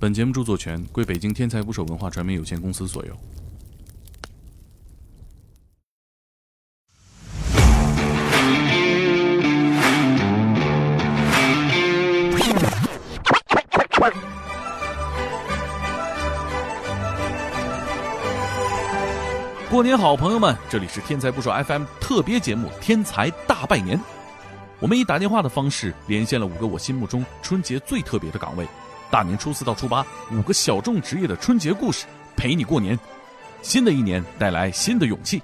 本节目著作权归北京天才捕手文化传媒有限公司所有。过年好，朋友们！这里是天才捕手 FM 特别节目《天才大拜年》。我们以打电话的方式连线了五个我心目中春节最特别的岗位。大年初四到初八，五个小众职业的春节故事陪你过年。新的一年带来新的勇气。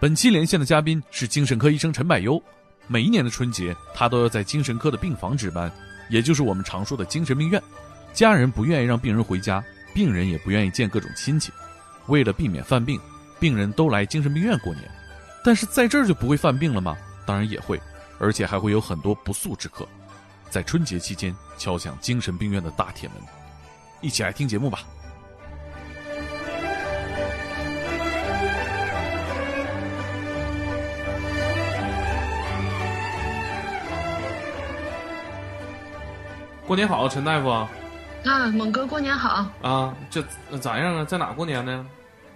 本期连线的嘉宾是精神科医生陈柏优。每一年的春节，他都要在精神科的病房值班，也就是我们常说的精神病院。家人不愿意让病人回家，病人也不愿意见各种亲戚。为了避免犯病，病人都来精神病院过年。但是在这儿就不会犯病了吗？当然也会，而且还会有很多不速之客，在春节期间敲响精神病院的大铁门。一起来听节目吧。过年好，陈大夫。啊，猛哥，过年好！啊，这咋样啊？在哪过年呢？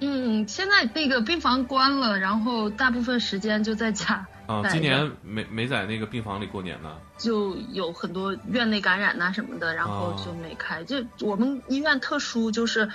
嗯，现在那个病房关了，然后大部分时间就在家。啊，今年没没在那个病房里过年呢？就有很多院内感染呐什么的，然后就没开。就我们医院特殊，就是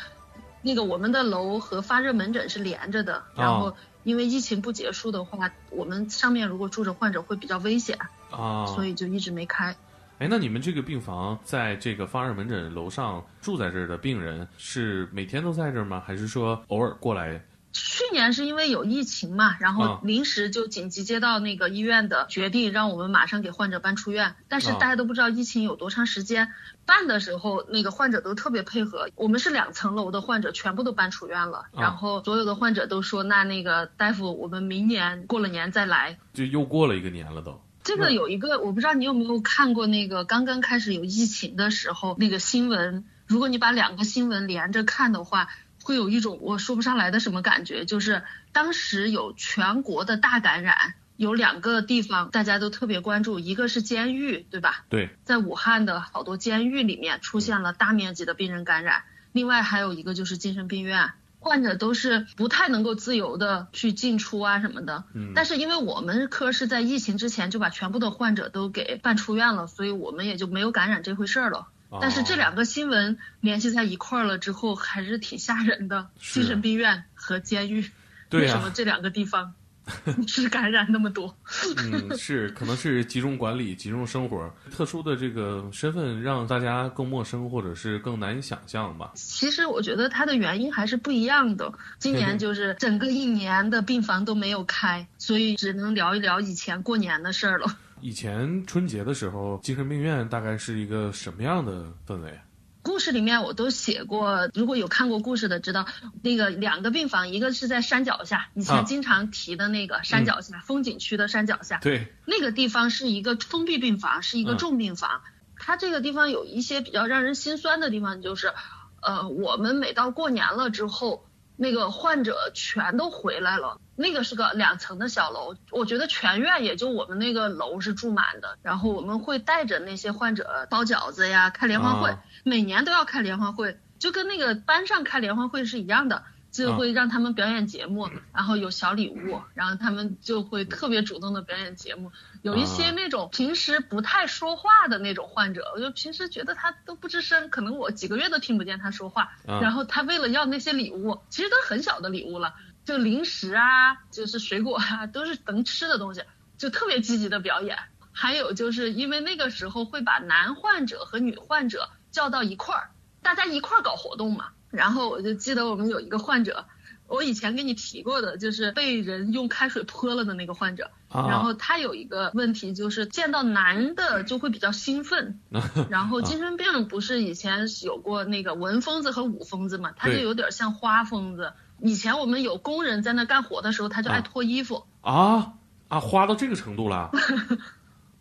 那个我们的楼和发热门诊是连着的，然后因为疫情不结束的话，我们上面如果住着患者会比较危险啊，所以就一直没开。哎，那你们这个病房在这个发热门诊楼上住在这儿的病人是每天都在这儿吗？还是说偶尔过来？去年是因为有疫情嘛，然后临时就紧急接到那个医院的决定，让我们马上给患者搬出院。但是大家都不知道疫情有多长时间，办的时候那个患者都特别配合。我们是两层楼的患者全部都搬出院了，然后所有的患者都说那那个大夫，我们明年过了年再来。就又过了一个年了都。这个有一个，我不知道你有没有看过那个刚刚开始有疫情的时候那个新闻。如果你把两个新闻连着看的话，会有一种我说不上来的什么感觉。就是当时有全国的大感染，有两个地方大家都特别关注，一个是监狱，对吧？对，在武汉的好多监狱里面出现了大面积的病人感染。另外还有一个就是精神病院。患者都是不太能够自由的去进出啊什么的，嗯，但是因为我们科是在疫情之前就把全部的患者都给办出院了，所以我们也就没有感染这回事儿了。但是这两个新闻联系在一块儿了之后，还是挺吓人的。精神病院和监狱，为什么这两个地方？是感染那么多，嗯，是可能是集中管理、集中生活，特殊的这个身份让大家更陌生，或者是更难以想象吧。其实我觉得它的原因还是不一样的。今年就是整个一年的病房都没有开，所以只能聊一聊以前过年的事儿了。以前春节的时候，精神病院大概是一个什么样的氛围？故事里面我都写过，如果有看过故事的知道，那个两个病房，一个是在山脚下，以前经常提的那个山脚下风景区的山脚下，对，那个地方是一个封闭病房，是一个重病房。它这个地方有一些比较让人心酸的地方，就是，呃，我们每到过年了之后。那个患者全都回来了，那个是个两层的小楼，我觉得全院也就我们那个楼是住满的。然后我们会带着那些患者包饺子呀，开联欢会，每年都要开联欢会，就跟那个班上开联欢会是一样的。就会让他们表演节目，然后有小礼物，然后他们就会特别主动的表演节目。有一些那种平时不太说话的那种患者，我就平时觉得他都不吱声，可能我几个月都听不见他说话。然后他为了要那些礼物，其实都很小的礼物了，就零食啊，就是水果啊，都是能吃的东西，就特别积极的表演。还有就是因为那个时候会把男患者和女患者叫到一块儿，大家一块儿搞活动嘛。然后我就记得我们有一个患者，我以前跟你提过的，就是被人用开水泼了的那个患者。然后他有一个问题，就是见到男的就会比较兴奋。然后精神病不是以前有过那个文疯子和武疯子嘛？他就有点像花疯子。以前我们有工人在那干活的时候，他就爱脱衣服。啊啊，花到这个程度了。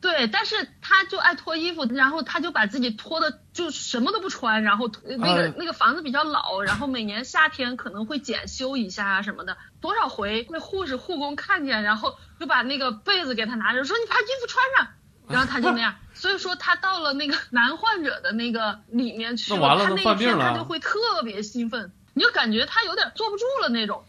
对，但是他就爱脱衣服，然后他就把自己脱的就什么都不穿，然后那个那个房子比较老，然后每年夏天可能会检修一下啊什么的，多少回那护士护工看见，然后就把那个被子给他拿着，说你把衣服穿上，然后他就那样。所以说他到了那个男患者的那个里面去那完了他那一天他就会特别兴奋，你就感觉他有点坐不住了那种。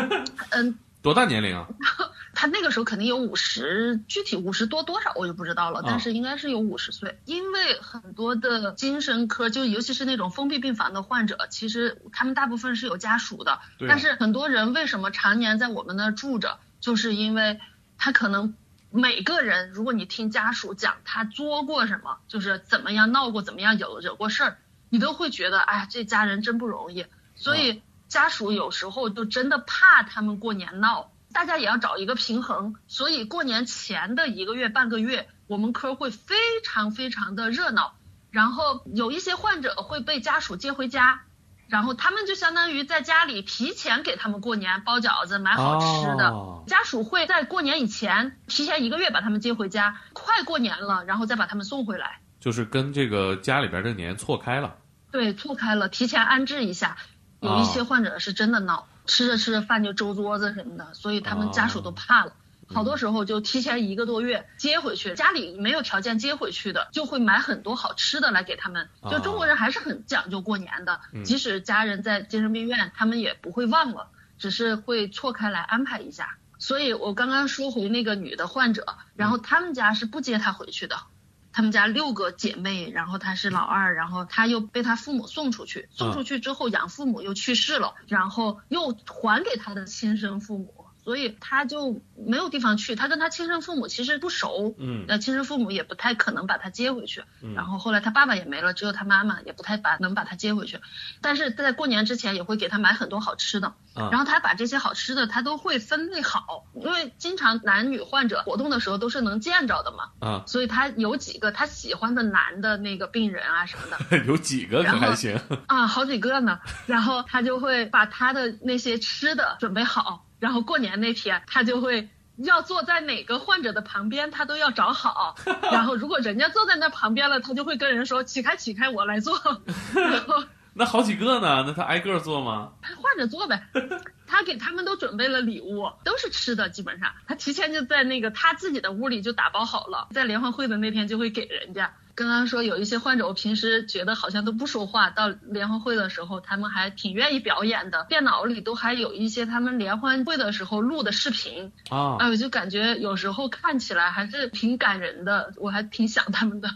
嗯，多大年龄啊？他那个时候肯定有五十，具体五十多多少我就不知道了，啊但是应该是有五十岁。因为很多的精神科，就尤其是那种封闭病房的患者，其实他们大部分是有家属的。但是很多人为什么常年在我们那儿住着，就是因为他可能每个人，如果你听家属讲他作过什么，就是怎么样闹过，怎么样有惹过事儿，你都会觉得，哎呀，这家人真不容易。所以家属有时候就真的怕他们过年闹，大家也要找一个平衡。所以过年前的一个月半个月，我们科会非常非常的热闹，然后有一些患者会被家属接回家。然后他们就相当于在家里提前给他们过年包饺子、买好吃的，哦家属会在过年以前提前一个月把他们接回家，快过年了，然后再把他们送回来。就是跟这个家里边的年错开了。对，错开了，提前安置一下。有一些患者是真的闹，吃着吃着饭就周桌子什么的，所以他们家属都怕了。好多时候就提前一个多月接回去，家里没有条件接回去的，就会买很多好吃的来给他们。就中国人还是很讲究过年的，即使家人在精神病院，他们也不会忘了，只是会错开来安排一下。所以我刚刚说回那个女的患者，然后他们家是不接她回去的。他们家六个姐妹，然后她是老二，然后她又被她父母送出去，送出去之后养父母又去世了，然后又还给她的亲生父母，所以他就没有地方去。他跟他亲生父母其实不熟，嗯那亲生父母也不太可能把他接回去。嗯然后后来他爸爸也没了，只有他妈妈，也不太把能把他接回去。但是在过年之前也会给他买很多好吃的，啊然后他把这些好吃的他都会分类好，因为经常男女患者活动的时候都是能见着的嘛。啊，所以他有几个他喜欢的男的那个病人啊什么的 有几个可还行？啊，好几个呢。然后他就会把他的那些吃的准备好，然后过年那天他就会。要坐在哪个患者的旁边，他都要找好。然后如果人家坐在那旁边了，他就会跟人说：“起开，起开，我来坐。”然后 那好几个呢？那他挨个坐吗？他换着做呗。他给他们都准备了礼物，都是吃的，基本上他提前就在那个他自己的屋里就打包好了，在联欢会的那天就会给人家。刚刚说有一些患者，我平时觉得好像都不说话，到联欢会的时候，他们还挺愿意表演的，电脑里都还有一些他们联欢会的时候录的视频，啊哎，我就感觉有时候看起来还是挺感人的，我还挺想他们的。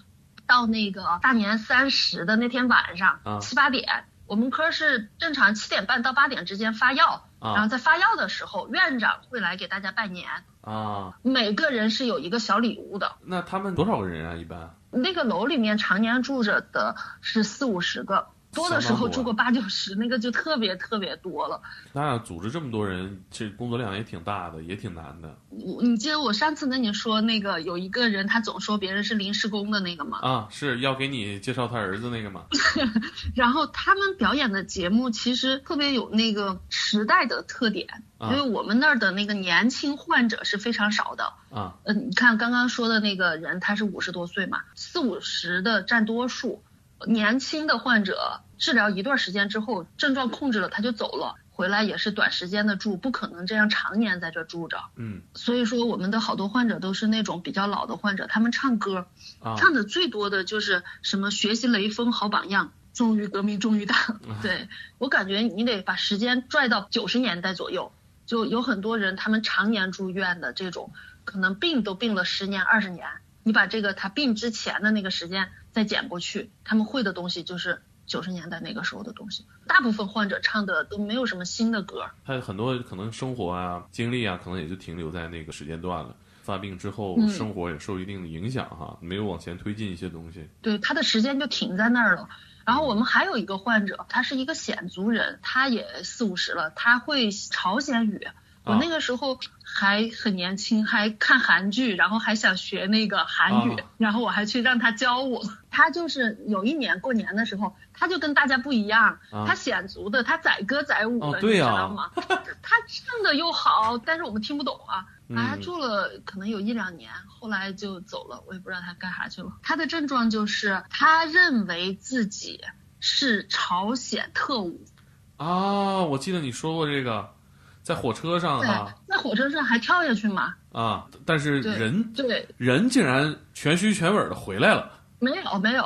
到那个大年三十的那天晚上啊七八点，我们科是正常七点半到八点之间发药，啊然后在发药的时候，院长会来给大家拜年，啊，每个人是有一个小礼物的。那他们多少个人啊？一般那个楼里面常年住着的是四五十个，多的时候住过八九十，那个就特别特别多了。那组织这么多人，这工作量也挺大的，也挺难的我你记得我上次跟你说那个有一个人，他总说别人是临时工的那个吗？啊。是要给你介绍他儿子那个吗？然后他们表演的节目其实特别有那个时代的特点，啊因为我们那儿的那个年轻患者是非常少的。啊嗯，你看刚刚说的那个人，他是五十多岁嘛，四五十的占多数，年轻的患者治疗一段时间之后，症状控制了，他就走了，回来也是短时间的住，不可能这样常年在这住着。嗯所以说，我们的好多患者都是那种比较老的患者，他们唱歌，啊唱的最多的就是什么学习雷锋好榜样，忠于革命忠于党。对我感觉你得把时间拽到九十年代左右，就有很多人他们常年住院的这种，可能病都病了十年二十年，你把这个他病之前的那个时间再减过去，他们会的东西就是九十年代那个时候的东西。大部分患者唱的都没有什么新的歌，他很多可能生活啊、经历啊，可能也就停留在那个时间段了。发病之后，嗯生活也受一定的影响哈，没有往前推进一些东西。对，他的时间就停在那儿了。然后我们还有一个患者，他是一个鲜族人，他也四五十了，他会朝鲜语。我那个时候还很年轻，还看韩剧，然后还想学那个韩语，啊然后我还去让他教我。他就是有一年过年的时候，他就跟大家不一样，啊他显族的，他载歌载舞的，哦对呀你知道吗？他唱的又好，但是我们听不懂啊。嗯啊，他住了可能有一两年，后来就走了，我也不知道他干啥去了。他的症状就是他认为自己是朝鲜特务，啊，我记得你说过这个，在火车上对哈，在火车上还跳下去嘛？啊，但是人对，人竟然全虚全尾的回来了，没有没有，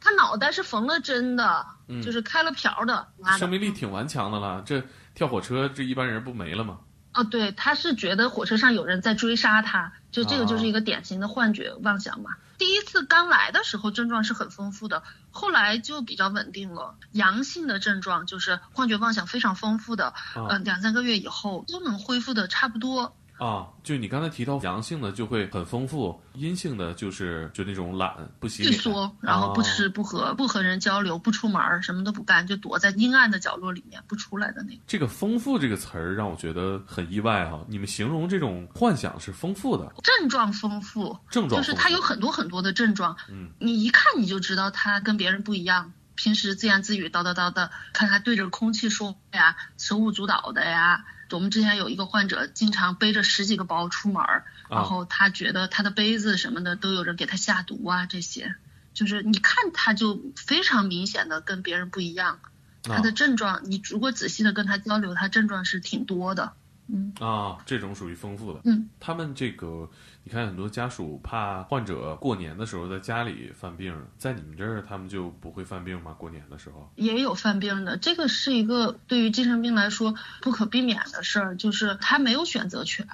他脑袋是缝了针的，嗯就是开了瓢的，的生命力挺顽强的了。这跳火车，这一般人不没了吗？哦，对，他是觉得火车上有人在追杀他，就这个就是一个典型的幻觉妄想嘛。第一次刚来的时候症状是很丰富的，后来就比较稳定了。阳性的症状就是幻觉妄想非常丰富的，呃，两三个月以后都能恢复的差不多。啊，就你刚才提到阳性的就会很丰富，阴性的就是就那种懒不洗退脸，缩，然后不吃哦不喝不和人交流不出门儿，什么都不干，就躲在阴暗的角落里面不出来的那种。这个“丰富”这个词儿让我觉得很意外哈、你们形容这种幻想是丰富的，症状丰富，症状就是他有很多很多的症状，嗯，你一看你就知道他跟别人不一样。平时自言自语叨叨叨的，看他对着空气说话呀，手舞足蹈的呀。我们之前有一个患者，经常背着十几个包出门儿，然后他觉得他的杯子什么的都有人给他下毒啊，这些就是你看他就非常明显的跟别人不一样。他的症状，你如果仔细的跟他交流，他症状是挺多的。嗯啊，这种属于丰富的。嗯，他们这个，你看很多家属怕患者过年的时候在家里犯病，在你们这儿他们就不会犯病吗？过年的时候？也有犯病的，这个是一个对于精神病来说不可避免的事儿，就是他没有选择权。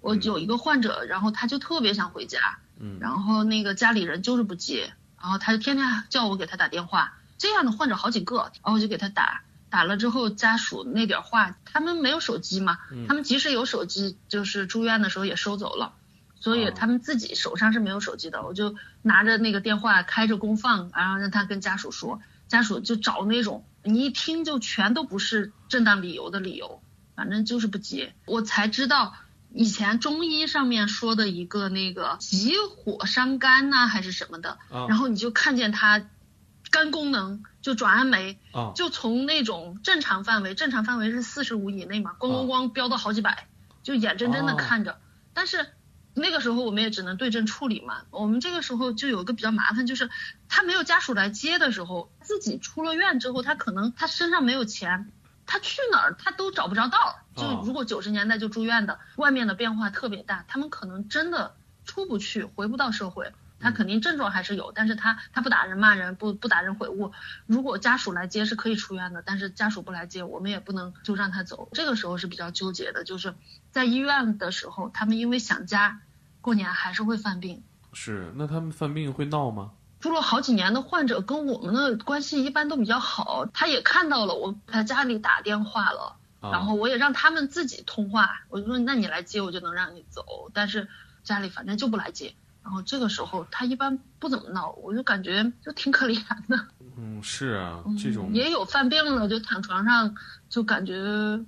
我有一个患者，然后他就特别想回家，嗯，然后那个家里人就是不接，然后他就天天叫我给他打电话，这样的患者好几个，然后我就给他打。打了之后，家属那点话，他们没有手机嘛，他们即使有手机，就是住院的时候也收走了，所以他们自己手上是没有手机的。我就拿着那个电话开着公放，然后让他跟家属说，家属就找那种你一听就全都不是正当理由的理由，反正就是不接。我才知道以前中医上面说的一个那个急火伤肝呐、还是什么的，啊然后你就看见他肝功能就转氨酶。啊就从那种正常范围，正常范围是四十五以内嘛，咣咣咣飙到好几百，就眼睁睁的哦看着。但是那个时候我们也只能对症处理嘛。我们这个时候就有一个比较麻烦，就是他没有家属来接的时候，自己出了院之后，他可能他身上没有钱，他去哪儿他都找不着道儿。就哦如果九十年代就住院的，外面的变化特别大，他们可能真的出不去，回不到社会。他肯定症状还是有，但是他他不打人骂人，不不打人悔悟。如果家属来接是可以出院的，但是家属不来接，我们也不能就让他走。这个时候是比较纠结的，就是在医院的时候，他们因为想家，过年还是会犯病。是，那他们犯病会闹吗？住了好几年的患者跟我们的关系一般都比较好，他也看到了我给他家里打电话了，啊然后我也让他们自己通话，我就说那你来接我就能让你走，但是家里反正就不来接。然后这个时候他一般不怎么闹，我就感觉就挺可怜的。嗯，是啊，这种也有犯病了，就躺床上就感觉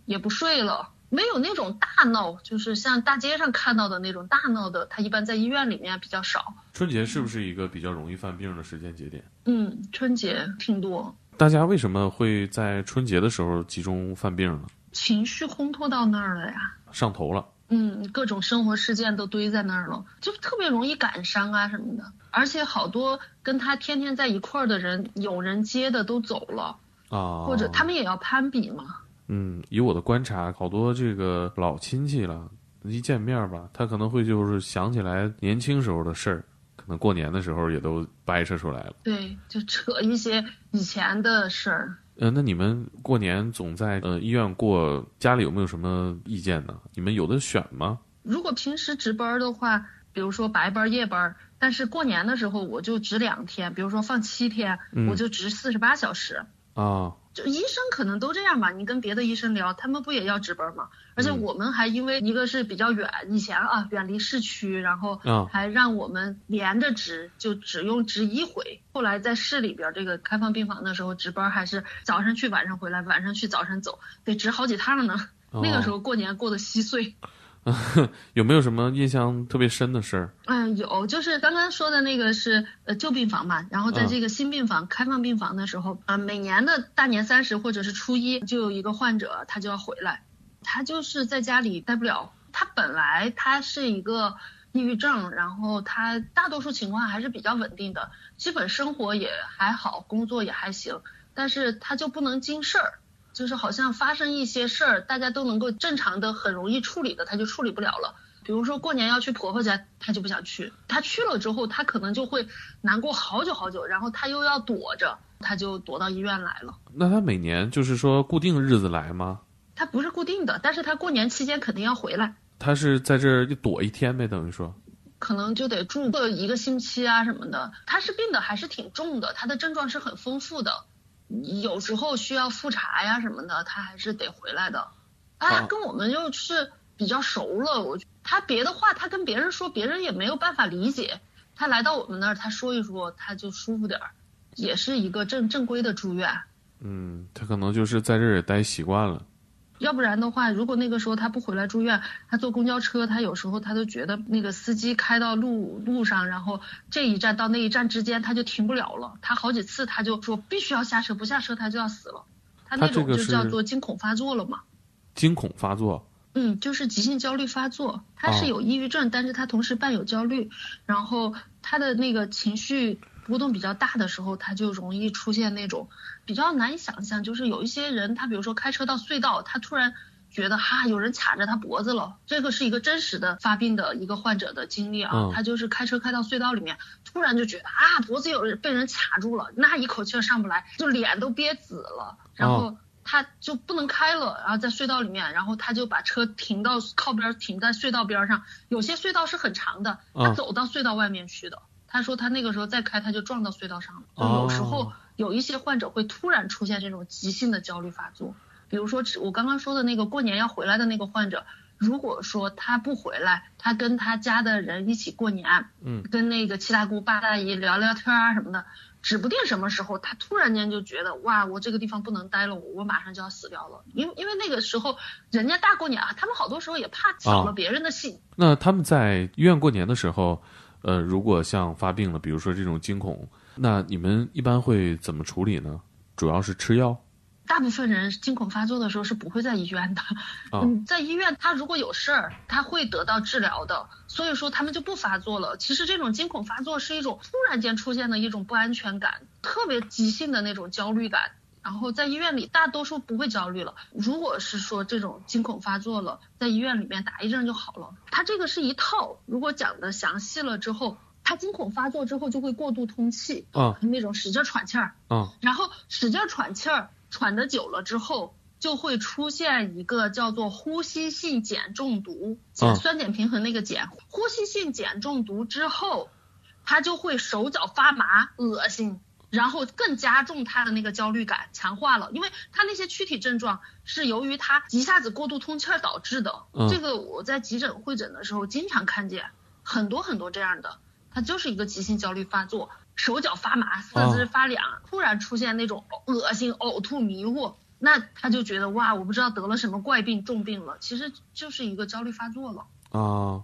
也不睡了，没有那种大闹，就是像大街上看到的那种大闹的，他一般在医院里面比较少。春节是不是一个比较容易犯病的时间节点？嗯，春节挺多，大家为什么会在春节的时候集中犯病呢？情绪烘托到那儿了呀。上头了。嗯，各种生活事件都堆在那儿了，就特别容易感伤啊什么的。而且好多跟他天天在一块儿的人，有人接的都走了，啊，或者他们也要攀比嘛。嗯，以我的观察，好多这个老亲戚了，一见面吧，他可能会就是想起来年轻时候的事儿，可能过年的时候也都掰扯出来了。对，就扯一些以前的事儿。呃，那你们过年总在呃医院过，家里有没有什么意见呢？你们有的选吗？如果平时值班的话，比如说白班、夜班，但是过年的时候我就值两天，比如说放七天，嗯我就值四十八小时。啊，就医生可能都这样吧，你跟别的医生聊，他们不也要值班吗？而且嗯我们还因为一个是比较远，以前啊远离市区，然后啊还让我们连着值，就只用值一回。后来在市里边这个开放病房的时候值班，还是早上去晚上回来，晚上去早上走，得值好几趟呢。哦 那个时候过年过得稀碎。有没有什么印象特别深的事儿？嗯，有，就是刚刚说的那个是呃旧病房嘛，然后在嗯这个新病房、开放病房的时候，呃，每年的大年三十或者是初一，就有一个患者他就要回来，他就是在家里待不了，他本来他是一个抑郁症，然后他大多数情况还是比较稳定的，基本生活也还好，工作也还行，但是他就不能经事儿。就是好像发生一些事儿，大家都能够正常的、很容易处理的，他就处理不了了。比如说过年要去婆婆家，他就不想去。他去了之后，他可能就会难过好久好久，然后他又要躲着，他就躲到医院来了。那他每年就是说固定日子来吗？他不是固定的，但是他过年期间肯定要回来。他是在这儿就躲一天呗，等于说。可能就得住个一个星期啊什么的。他是病的还是挺重的，他的症状是很丰富的，有时候需要复查呀什么的，他还是得回来的。他，跟我们就是比较熟了，我他别的话他跟别人说，别人也没有办法理解。他来到我们那儿，他说一说，他就舒服点儿，也是一个正正规的住院。嗯，他可能就是在这儿也待习惯了。要不然的话，如果那个时候他不回来住院，他坐公交车，他有时候他都觉得那个司机开到路路上，然后这一站到那一站之间他就停不了了。他好几次他就说必须要下车，不下车他就要死了。他那种就叫做惊恐发作了嘛。惊恐发作。嗯，就是急性焦虑发作。他是有抑郁症，但是他同时伴有焦虑，然后他的那个情绪。波动比较大的时候，他就容易出现那种比较难以想象，就是有一些人，他比如说开车到隧道，他突然觉得哈有人卡着他脖子了，这个是一个真实的发病的一个患者的经历啊，他就是开车开到隧道里面，突然就觉得啊脖子有人被人卡住了，那一口气上不来，就脸都憋紫了，然后他就不能开了，然后在隧道里面，然后他就把车停到靠边，停在隧道边上，有些隧道是很长的，他走到隧道外面去的。他说他那个时候再开，他就撞到隧道上了。就有时候有一些患者会突然出现这种急性的焦虑发作，比如说我刚刚说的那个过年要回来的那个患者，如果说他不回来，他跟他家的人一起过年，嗯，跟那个七大姑八大姨聊聊天啊什么的，指不定什么时候他突然间就觉得哇，我这个地方不能待了，我我马上就要死掉了。因为因为那个时候人家大过年啊，他们好多时候也怕抢了别人的戏。那他们在医院过年的时候。呃，如果像发病了，比如说这种惊恐，那你们一般会怎么处理呢？主要是吃药。大部分人惊恐发作的时候是不会在医院的。嗯，在医院他如果有事儿，他会得到治疗的，所以说他们就不发作了。其实这种惊恐发作是一种突然间出现的一种不安全感，特别急性的那种焦虑感。然后在医院里，大多数不会焦虑了。如果是说这种惊恐发作了，在医院里面打一针就好了。它这个是一套，如果讲的详细了之后，他惊恐发作之后就会过度通气，啊，那种使劲喘气儿，啊，然后使劲喘气儿，喘的久了之后，就会出现一个叫做呼吸性碱中毒，酸碱平衡那个碱，呼吸性碱中毒之后，他就会手脚发麻、恶心。然后更加重他的那个焦虑感，强化了，因为他那些躯体症状是由于他一下子过度通气儿导致的。这个我在急诊会诊的时候经常看见很多很多这样的，他就是一个急性焦虑发作，手脚发麻，四肢发凉，突然出现那种恶心、呕吐、迷糊，那他就觉得哇，我不知道得了什么怪病、重病了，其实就是一个焦虑发作了。啊，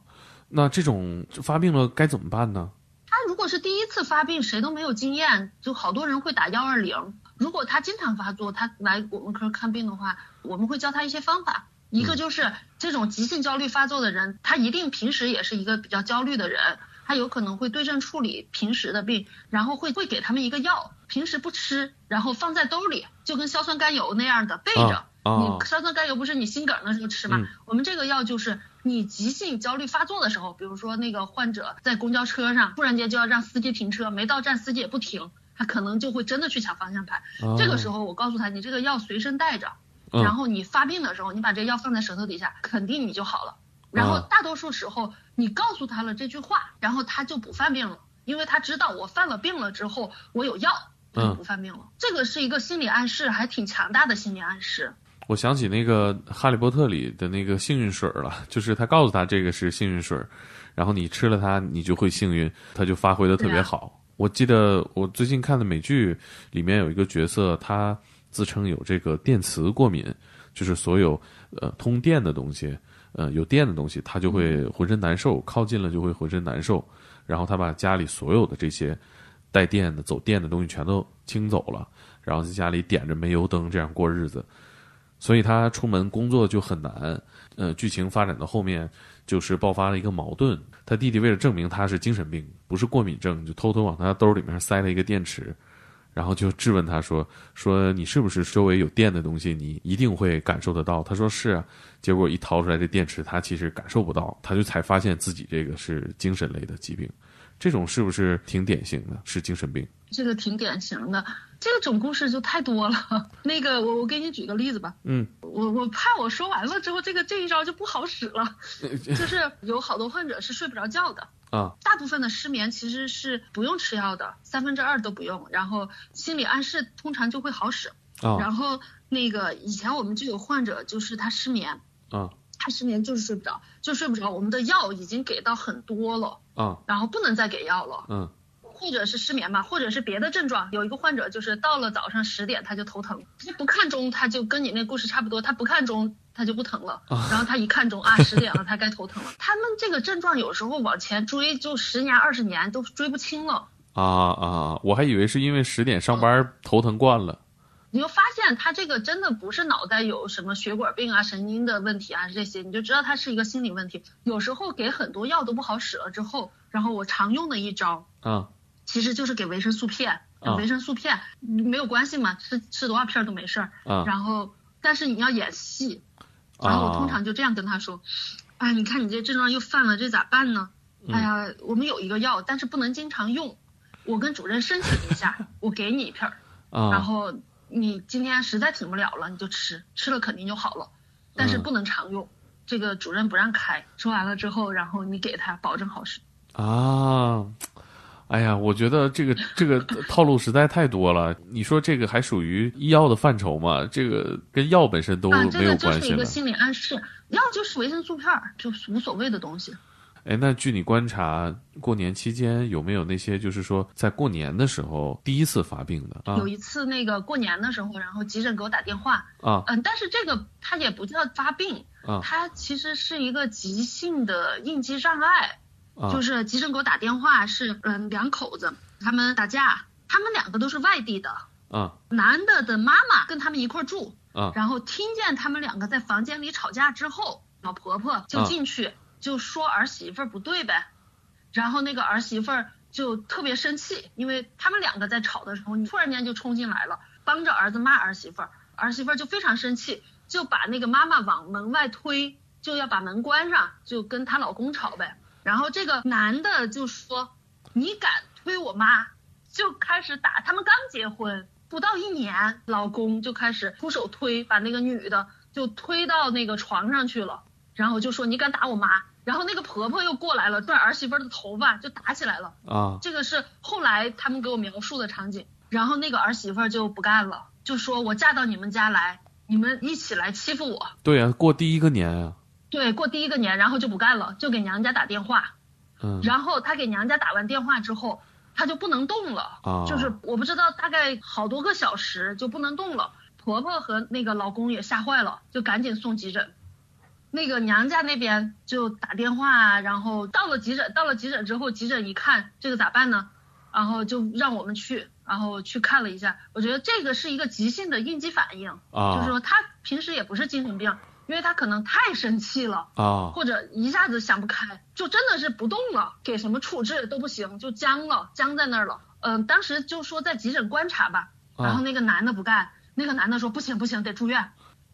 那这种发病了该怎么办呢？他如果是第一次发病，谁都没有经验，就好多人会打幺二零。如果他经常发作，他来我们科看病的话，我们会教他一些方法。一个就是这种急性焦虑发作的人，他一定平时也是一个比较焦虑的人，他有可能会对症处理平时的病，然后会会给他们一个药，平时不吃，然后放在兜里，就跟硝酸甘油那样的备着。你硝酸甘油不是你心梗的时候吃吗？我们这个药就是你急性焦虑发作的时候，比如说那个患者在公交车上突然间就要让司机停车，没到站司机也不停，他可能就会真的去抢方向盘。这个时候我告诉他，你这个药随身带着，然后你发病的时候你把这药放在舌头底下，肯定你就好了。然后大多数时候你告诉他了这句话，然后他就不犯病了，因为他知道我犯了病了之后我有药，他就不犯病了。这个是一个心理暗示，还挺强大的心理暗示。我想起那个《哈利波特》里的那个幸运水了，就是他告诉他这个是幸运水，然后你吃了它，你就会幸运，他就发挥的特别好。我记得我最近看的美剧里面有一个角色，他自称有这个电磁过敏，就是所有呃通电的东西，呃有电的东西，他就会浑身难受，靠近了就会浑身难受。然后他把家里所有的这些带电的、走电的东西全都清走了，然后在家里点着煤油灯这样过日子。所以他出门工作就很难，呃，剧情发展到后面就是爆发了一个矛盾。他弟弟为了证明他是精神病，不是过敏症，就偷偷往他兜里面塞了一个电池，然后就质问他说：“说你是不是周围有电的东西，你一定会感受得到？”他说：“是啊。”结果一掏出来这电池，他其实感受不到，他就才发现自己这个是精神类的疾病。这种是不是挺典型的？是精神病？这个挺典型的，这种故事就太多了。那个，我我给你举个例子吧。嗯，我我怕我说完了之后，这个这一招就不好使了。就是有好多患者是睡不着觉的啊，大部分的失眠其实是不用吃药的，三分之二都不用，然后心理暗示通常就会好使。啊，然后那个以前我们就有患者就是他失眠。啊。他失眠就是睡不着，就睡不着。我们的药已经给到很多了，啊，然后不能再给药了，嗯，或者是失眠吧，或者是别的症状。有一个患者就是到了早上十点他就头疼，他不看钟他就跟你那故事差不多，他不看钟他就不疼了，然后他一看钟啊十点了他该头疼了。他们这个症状有时候往前追就十年二十年都追不清了。啊啊，我还以为是因为十点上班头疼惯了。你就发现他这个真的不是脑袋有什么血管病啊、神经的问题啊这些，你就知道他是一个心理问题。有时候给很多药都不好使了之后，然后我常用的一招，啊，其实就是给维生素片。维生素片没有关系嘛，吃吃多少片都没事儿。然后，但是你要演戏，然后我通常就这样跟他说：“哎，你看你这症状又犯了，这咋办呢？哎呀，我们有一个药，但是不能经常用。我跟主任申请一下，我给你一片儿。然后。”你今天实在挺不了了，你就吃，吃了肯定就好了，但是不能常用，这个主任不让开。说完了之后，然后你给他保证好使。啊，哎呀，我觉得这个这个 套路实在太多了。你说这个还属于医药的范畴吗？这个跟药本身都没有关系了。这个就是一个心理暗示，药就是维生素片，就无所谓的东西。哎，那据你观察，过年期间有没有那些就是说在过年的时候第一次发病的？有一次那个过年的时候，然后急诊给我打电话啊，嗯，但是这个它也不叫发病啊，它其实是一个急性的应激障碍，就是急诊给我打电话是嗯两口子他们打架，他们两个都是外地的啊，男的的妈妈跟他们一块住啊，然后听见他们两个在房间里吵架之后，老婆婆就进去。就说儿媳妇儿不对呗，然后那个儿媳妇儿就特别生气，因为他们两个在吵的时候，你突然间就冲进来了，帮着儿子骂儿媳妇儿，儿媳妇儿就非常生气，就把那个妈妈往门外推，就要把门关上，就跟她老公吵呗。然后这个男的就说：“你敢推我妈？”就开始打。他们刚结婚不到一年，老公就开始出手推，把那个女的就推到那个床上去了，然后就说：“你敢打我妈？”然后那个婆婆又过来了，拽儿媳妇的头发就打起来了啊！这个是后来他们给我描述的场景。然后那个儿媳妇就不干了，就说我嫁到你们家来，你们一起来欺负我。对呀，过第一个年啊。对，过第一个年，然后就不干了，就给娘家打电话。嗯。然后她给娘家打完电话之后，她就不能动了啊！就是我不知道大概好多个小时就不能动了。婆婆和那个老公也吓坏了，就赶紧送急诊。那个娘家那边就打电话，然后到了急诊，到了急诊之后，急诊一看这个咋办呢？然后就让我们去，然后去看了一下。我觉得这个是一个急性的应激反应，就是说他平时也不是精神病，因为他可能太生气了啊，或者一下子想不开，就真的是不动了，给什么处置都不行，就僵了，僵在那儿了。嗯，当时就说在急诊观察吧，然后那个男的不干，那个男的说不行不行，得住院。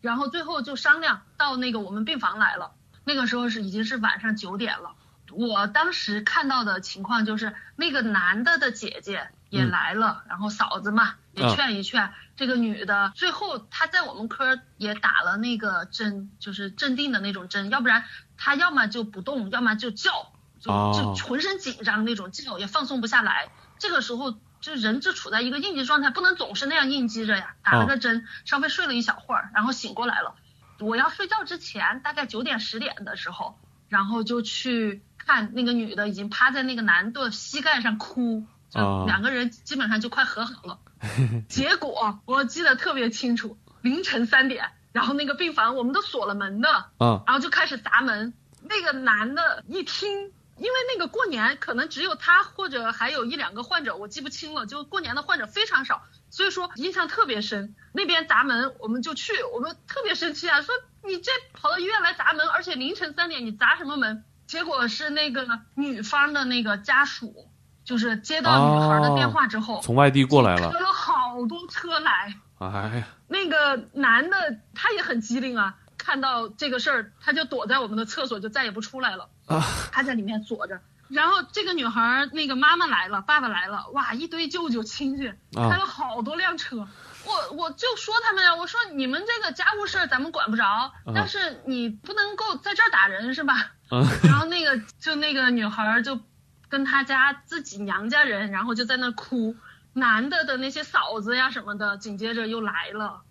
然后最后就商量到那个我们病房来了，那个时候是已经是晚上九点了。我当时看到的情况就是那个男的的姐姐也来了，然后嫂子嘛也劝一劝这个女的。最后她在我们科也打了那个针，就是镇定的那种针，要不然她要么就不动，要么就叫，就就浑身紧张那种叫也放松不下来。这个时候。就人就处在一个应激状态，不能总是那样应激着呀。打了个针，稍微睡了一小会儿，然后醒过来了。我要睡觉之前，大概九点十点的时候，然后就去看那个女的已经趴在那个男的膝盖上哭，就两个人基本上就快和好了。结果我记得特别清楚，凌晨三点，然后那个病房我们都锁了门的，然后就开始砸门。那个男的一听。因为那个过年可能只有他或者还有一两个患者，我记不清了。就过年的患者非常少，所以说印象特别深。那边砸门，我们就去，我们特别生气啊，说你这跑到医院来砸门，而且凌晨三点你砸什么门？结果是那个女方的那个家属，就是接到女孩的电话之后，从外地过来了，磕了好好多车来。哎呀，那个男的他也很机灵啊，看到这个事儿，他就躲在我们的厕所，就再也不出来了。啊，他在里面锁着。然后这个女孩那个妈妈来了，爸爸来了，哇，一堆舅舅亲戚，啊。开了好多辆车。我我就说他们呀，我说你们这个家务事儿咱们管不着，但是你不能够在这儿打人是吧？啊。然后那个就那个女孩儿就跟她家自己娘家人，然后就在那哭，男的的那些嫂子呀什么的，紧接着又来了，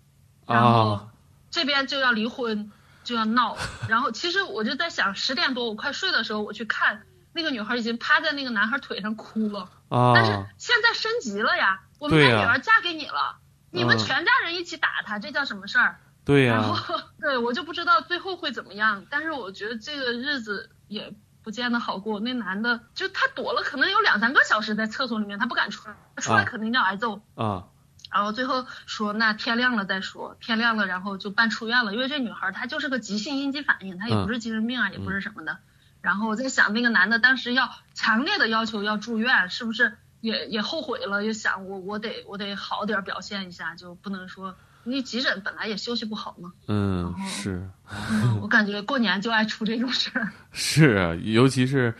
然后啊这边就要离婚，就要闹，然后其实我就在想，十点多我快睡的时候，我去看那个女孩已经趴在那个男孩腿上哭了，但是啊！现在升级了呀，我们女儿嫁给你了，你们嗯全家人一起打她，这叫什么事儿？对呀、然后对我就不知道最后会怎么样，但是我觉得这个日子也不见得好过。那男的就他躲了，可能有两三个小时在厕所里面，他不敢出来，出来啊肯定要挨揍。啊然后最后说那天亮了再说，天亮了然后就办出院了，因为这女孩她就是个急性应激反应，她也不是精神病啊，也不是什么的。然后我在想那个男的当时要强烈的要求要住院，是不是也也后悔了？也想我我得我得好点儿表现一下，就不能说你急诊本来也休息不好嘛。嗯是嗯，我感觉过年就爱出这种事儿。是啊，尤其是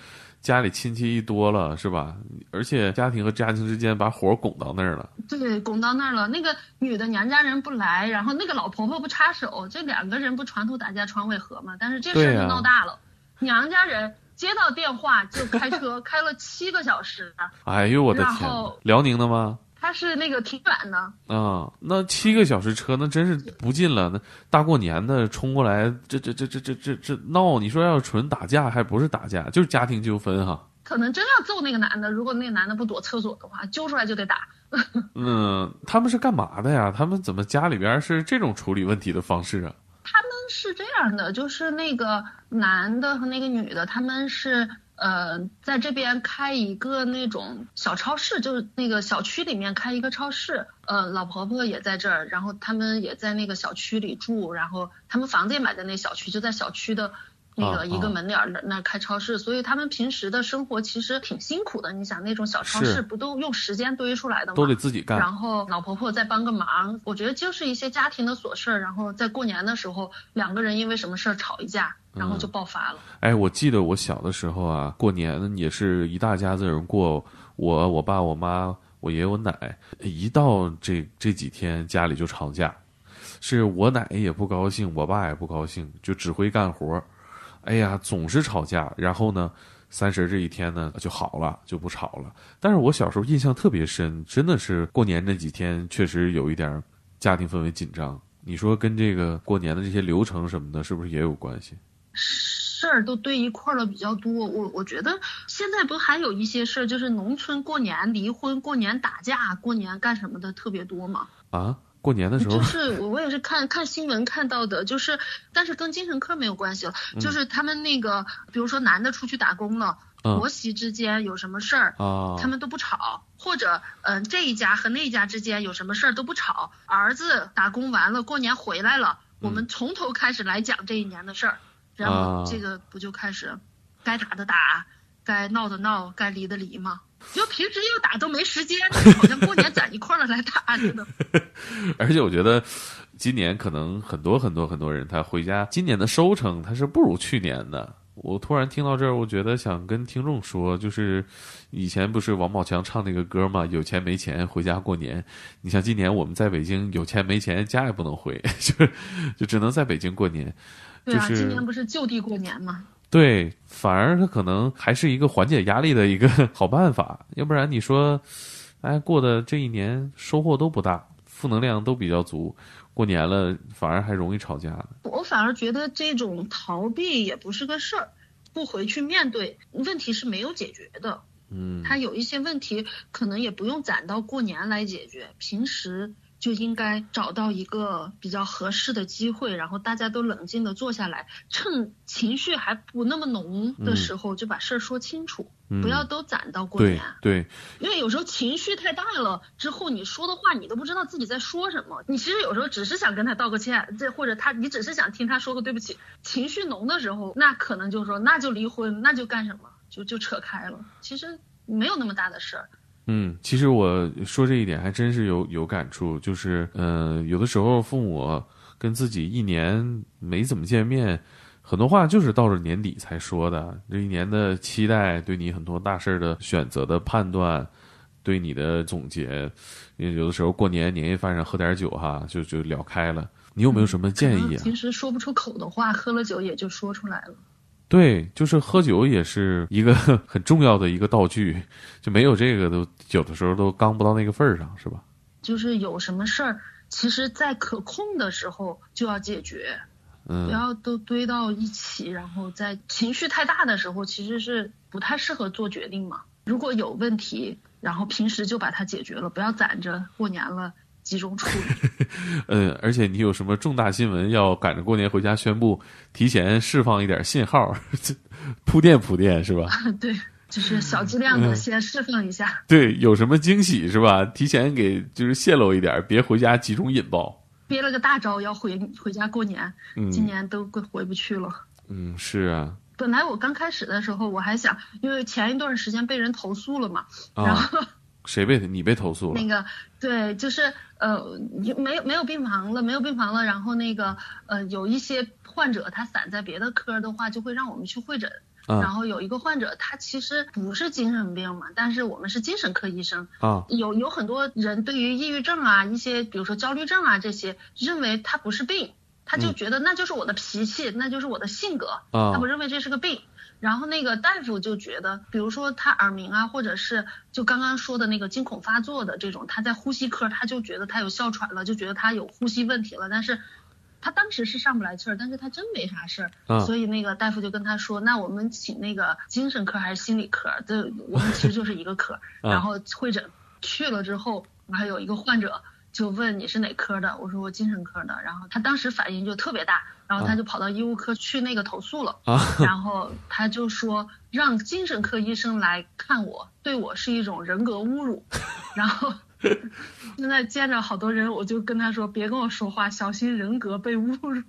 家里亲戚一多了是吧？而且家庭和家庭之间把火拱到那儿了。对，拱到那儿了。那个女的娘家人不来，然后那个老婆婆不插手，这两个人不床头打架床尾和嘛？但是这事儿就闹大了，娘家人接到电话就开车开了七个小时，哎呦我的天！辽宁的吗？他是那个挺远的，啊，那七个小时车那真是不近了。那大过年的冲过来，这这这这这这这闹，你说要纯打架还不是打架，就是家庭纠纷哈。可能真要揍那个男的，如果那个男的不躲厕所的话，揪出来就得打。嗯，他们是干嘛的呀？他们怎么家里边是这种处理问题的方式啊？他们是这样的，就是那个男的和那个女的，他们是呃在这边开一个那种小超市，就是那个小区里面开一个超市。呃，老婆婆也在这儿，然后他们也在那个小区里住，然后他们房子也买在那小区，就在小区的。那啊个一个啊门脸儿那那儿开超市，所以他们平时的生活其实挺辛苦的。你想那种小超市不都用时间堆出来的吗？都得自己干。然后老婆婆再帮个忙，我觉得就是一些家庭的琐事儿。然后在过年的时候，两个人因为什么事儿吵一架，然后就爆发了。哎，我记得我小的时候啊，过年也是一大家子人过，我、我爸、我妈、我爷、我奶，一到这这几天家里就吵架，是我奶也不高兴，我爸也不高兴，就只会干活。哎呀，总是吵架，然后呢，三十这一天呢就好了，就不吵了。但是我小时候印象特别深，真的是过年那几天确实有一点家庭氛围紧张。你说跟这个过年的这些流程什么的，是不是也有关系？事儿都堆一块儿了比较多。我我觉得现在不还有一些事儿，就是农村过年离婚、过年打架、过年干什么的特别多吗？啊，过年的时候。就，是我我也是看看新闻看到的，就是但是跟精神科没有关系了，就是他们那个比如说男的出去打工了，嗯。婆媳之间有什么事儿，啊，他们都不吵，或者嗯、这一家和那一家之间有什么事儿都不吵，儿子打工完了过年回来了，我们从头开始来讲这一年的事儿，然啊。后这个不就开始该打的打，该闹的闹，该离的离吗？就平时要打都没时间，好像过年攒一块儿了来打似的。而且我觉得今年可能很多很多很多人他回家，今年的收成他是不如去年的。我突然听到这儿，我觉得想跟听众说，就是以前不是王宝强唱那个歌嘛，有钱没钱回家过年。你像今年我们在北京，有钱没钱家也不能回，就就只能在北京过年。对啊，就是今年不是就地过年吗？对，反而它可能还是一个缓解压力的一个 好办法。要不然你说，哎，过的这一年收获都不大，负能量都比较足，过年了反而还容易吵架。我反而觉得这种逃避也不是个事儿，不回去面对问题是没有解决的。嗯，他有一些问题可能也不用攒到过年来解决，平时就应该找到一个比较合适的机会，然后大家都冷静的坐下来，趁情绪还不那么浓的时候就把事儿说清楚，嗯不要都攒到过对年。对，因为有时候情绪太大了之后，你说的话你都不知道自己在说什么。你其实有时候只是想跟他道个歉，这或者他你只是想听他说个对不起。情绪浓的时候，那可能就说那就离婚，那就干什么，就就扯开了。其实没有那么大的事儿。嗯，其实我说这一点还真是有有感触，就是嗯、有的时候父母跟自己一年没怎么见面，很多话就是到了年底才说的。这一年的期待，对你很多大事儿的选择的判断，对你的总结，有的时候过年年夜饭上喝点酒哈，就就聊开了。你有没有什么建议啊？其实说不出口的话，喝了酒也就说出来了。对，就是喝酒也是一个 很重要的一个道具，就没有这个都有的时候都刚不到那个份儿上，是吧？就是有什么事儿，其实在可控的时候就要解决，嗯不嗯要都堆到一起，然后在情绪太大的时候，其实是不太适合做决定嘛。如果有问题，然后平时就把它解决了，不要攒着过年了集中处理。嗯，而且你有什么重大新闻要赶着过年回家宣布，提前释放一点信号，铺垫铺垫是吧？对，就是小剂量的嗯先释放一下。对，有什么惊喜是吧？提前给就是泄露一点，别回家集中引爆。憋了个大招要回回家过年，嗯今年都回回不去了。嗯，是啊，本来我刚开始的时候，我还想，因为前一段时间被人投诉了嘛，然啊，后谁被你被投诉了那？个对，就是呃，没有没有病房了，没有病房了，然后那个呃，有一些患者他散在别的科的话，就会让我们去会诊。然啊后有一个患者，他其实不是精神病嘛，但是我们是精神科医生，啊有有很多人对于抑郁症啊，一些比如说焦虑症啊这些，认为他不是病，他就觉得那就是我的脾气，那就是我的性格，他啊不认为这是个病。然后那个大夫就觉得，比如说他耳鸣啊，或者是就刚刚说的那个惊恐发作的这种，他在呼吸科他就觉得他有哮喘了，就觉得他有呼吸问题了，但是他当时是上不来气儿，但是他真没啥事儿，啊所以那个大夫就跟他说，那我们请那个精神科还是心理科？这我们其实就是一个科。啊然后会诊去了之后，还有一个患者就问你是哪科的，我说我精神科的，然后他当时反应就特别大，然后他就跑到医务科去那个投诉了，啊然后他就说让精神科医生来看我，对我是一种人格侮辱，然后。现在见着好多人，我就跟他说别跟我说话，小心人格被侮辱。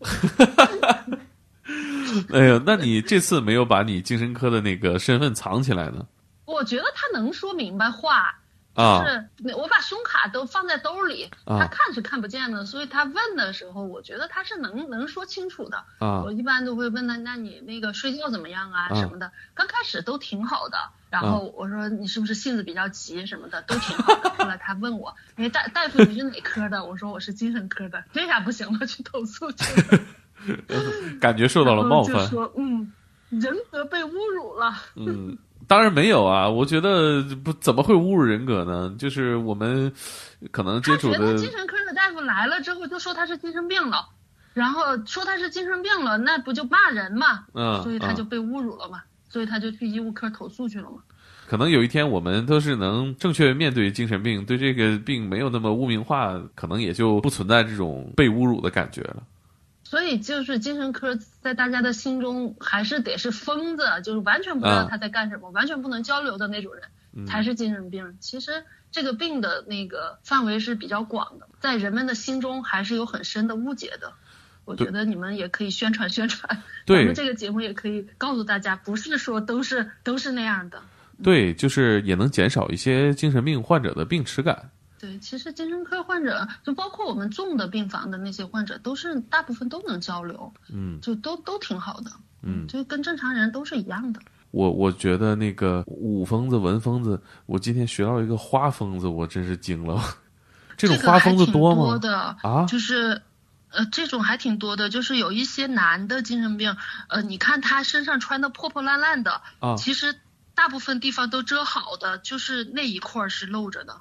哎呀，那你这次没有把你精神科的那个身份藏起来呢？我觉得他能说明白话，啊是我把胸卡都放在兜里，啊他看是看不见的，所以他问的时候，我觉得他是能能说清楚的。啊我一般都会问他，那你那个睡觉怎么样啊啊什么的。刚开始都挺好的，然后我说你是不是性子比较急什么的，都挺好的。后来他问我，哎大大夫你是哪科的？我说我是精神科的，这下不行了，去投诉去了。感觉受到了冒犯。就说嗯，人格被侮辱了。嗯，当然没有啊，我觉得不怎么会侮辱人格呢？就是我们可能接触的觉得精神科的大夫来了之后就说他是精神病了，然后说他是精神病了，那不就骂人嘛？嗯嗯所以他就被侮辱了嘛，所以他就去医务科投诉去了嘛。可能有一天我们都是能正确面对精神病，对这个病没有那么污名化，可能也就不存在这种被侮辱的感觉了。所以就是精神科在大家的心中还是得是疯子，就是完全不知道啊他在干什么，完全不能交流的那种人，嗯才是精神病。其实这个病的那个范围是比较广的，在人们的心中还是有很深的误解的。我觉得你们也可以宣传宣传，对咱们这个节目也可以告诉大家，不是说都是都是那样的。对，就是也能减少一些精神病患者的病耻感。对，其实精神科患者，就包括我们重的病房的那些患者，都是大部分都能交流，嗯就都都挺好的，嗯，就跟正常人都是一样的。我我觉得那个武疯子、文疯子，我今天学到一个花疯子，我真是惊了。这种个花疯子多吗？的啊就是。呃，这种还挺多的，就是有一些男的精神病，呃，你看他身上穿的破破烂烂的，啊其实大部分地方都遮好的，就是那一块儿是露着的。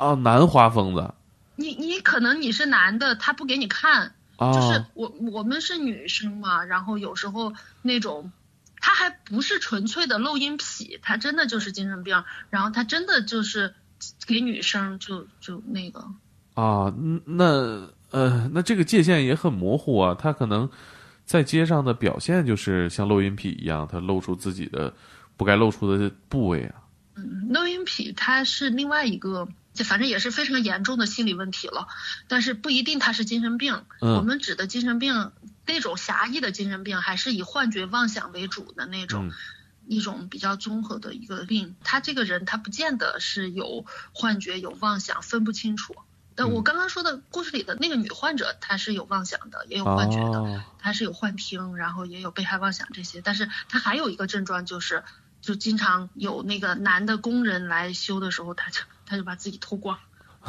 啊，男花疯子你你可能你是男的，他不给你看，啊，就是我我们是女生嘛，然后有时候那种，他还不是纯粹的漏阴癖，他真的就是精神病，然后他真的就是给女生就就那个，啊，嗯那呃，那这个界限也很模糊啊。他可能在街上的表现就是像漏阴癖一样，他露出自己的不该露出的部位啊。嗯，漏阴癖他是另外一个，就反正也是非常严重的心理问题了，但是不一定他是精神病。嗯我们指的精神病那种狭义的精神病，还是以幻觉妄想为主的那种。嗯一种比较综合的一个病。他这个人他不见得是有幻觉、有妄想，分不清楚。但我刚刚说的故事里的那个女患者，她是有妄想的，也有幻觉的，她是有幻听，然后也有被害妄想这些。但是她还有一个症状就是，就经常有那个男的工人来修的时候，他就他就把自己脱光。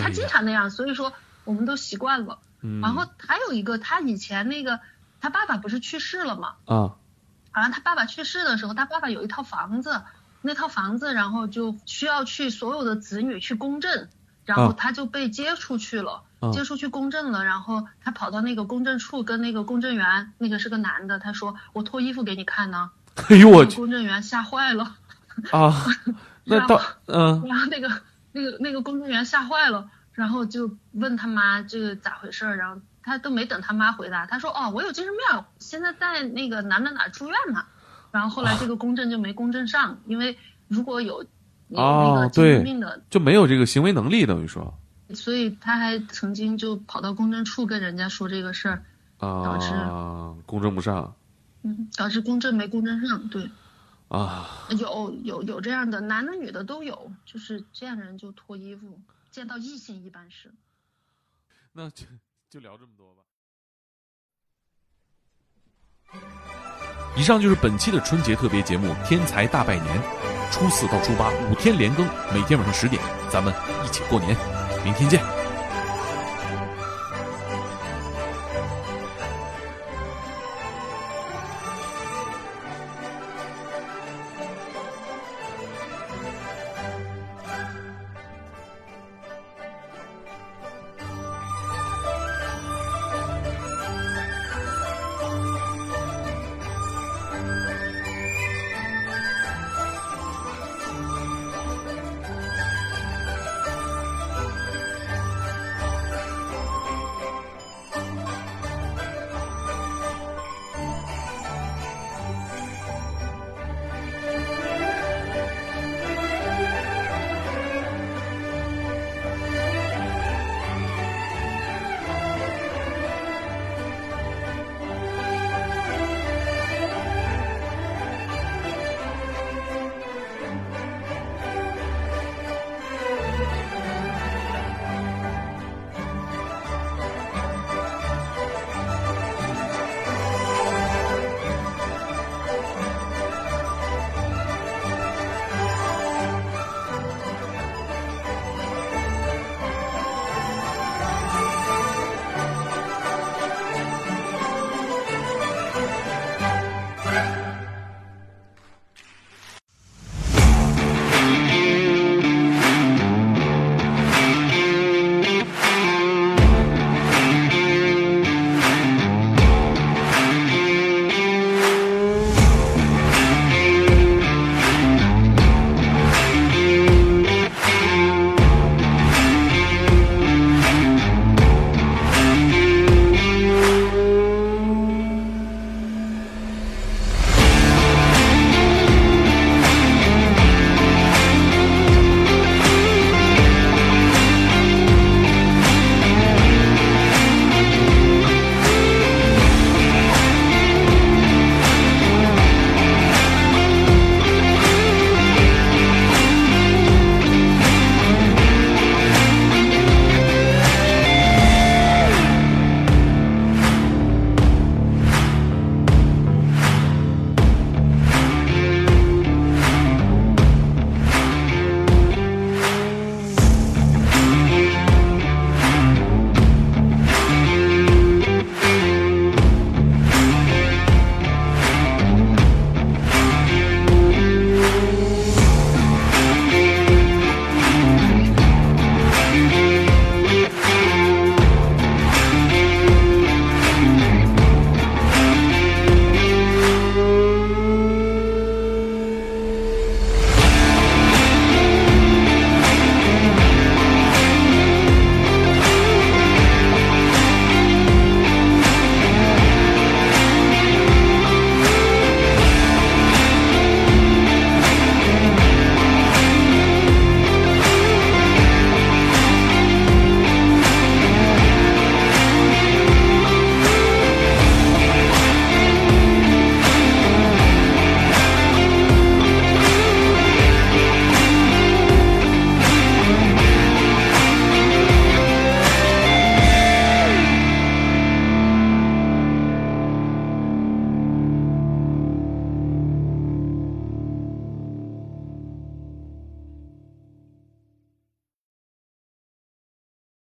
他经常那样，所以说我们都习惯了。然后还有一个，他以前那个他爸爸不是去世了嘛？啊。好像他爸爸去世的时候，他爸爸有一套房子，那套房子然后就需要去所有的子女去公证。然后他就被接出去了，接出去公证了。然后他跑到那个公证处，跟那个公证员，那个是个男的，他说：“我脱衣服给你看呢。”哎呦我去！公证员吓坏了。啊，那到嗯。然后那个那个那个公证员吓坏了，然后就问他妈这个咋回事儿，然后他都没等他妈回答，他说：“哦，我有精神病，现在在那个哪哪哪住院呢。”然后后来这个公证就没公证上，因为如果有。哦，对，就没有这个行为能力，等于说。所以他还曾经就跑到公证处跟人家说这个事儿，导致公证不上。嗯，导致公证没公证上，对。啊。有有有这样的，男的女的都有，就是见人就脱衣服，见到异性一般是。那就就聊这么多吧。以上就是本期的春节特别节目《天才大拜年》。初四到初八五天连更，每天晚上十点，咱们一起过年。明天见。